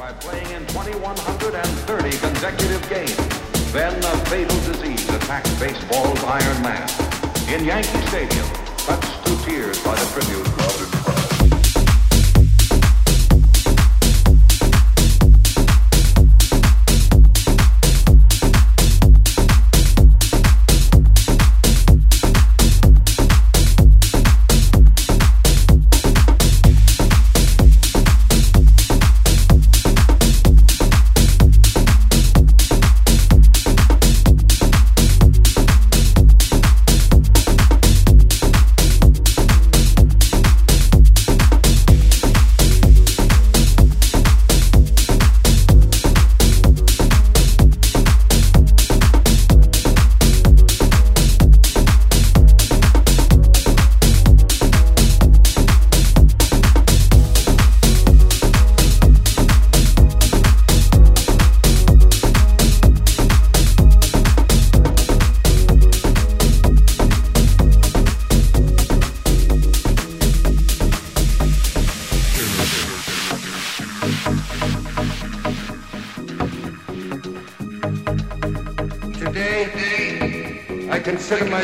by playing in 2,130 consecutive games. Then a fatal disease attacked baseball's Iron Man. In Yankee Stadium, touched to tears by the tribute crowd. consider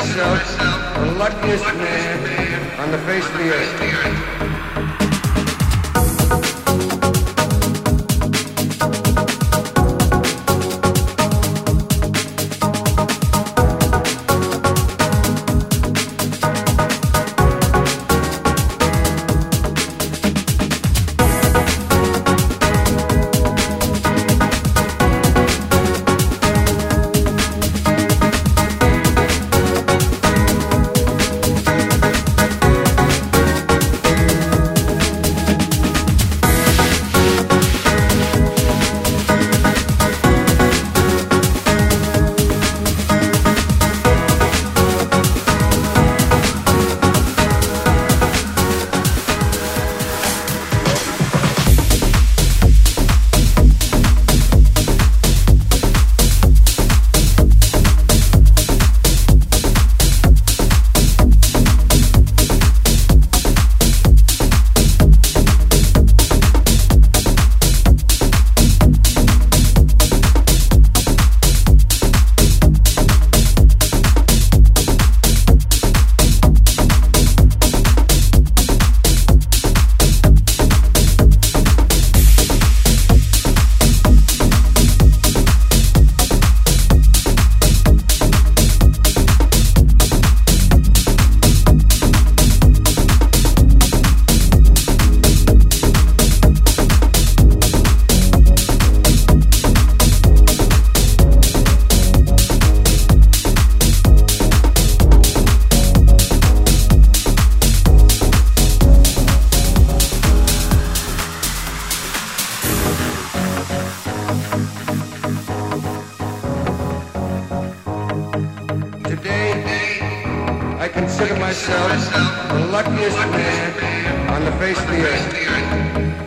myself the luckiest man on the face of the earth.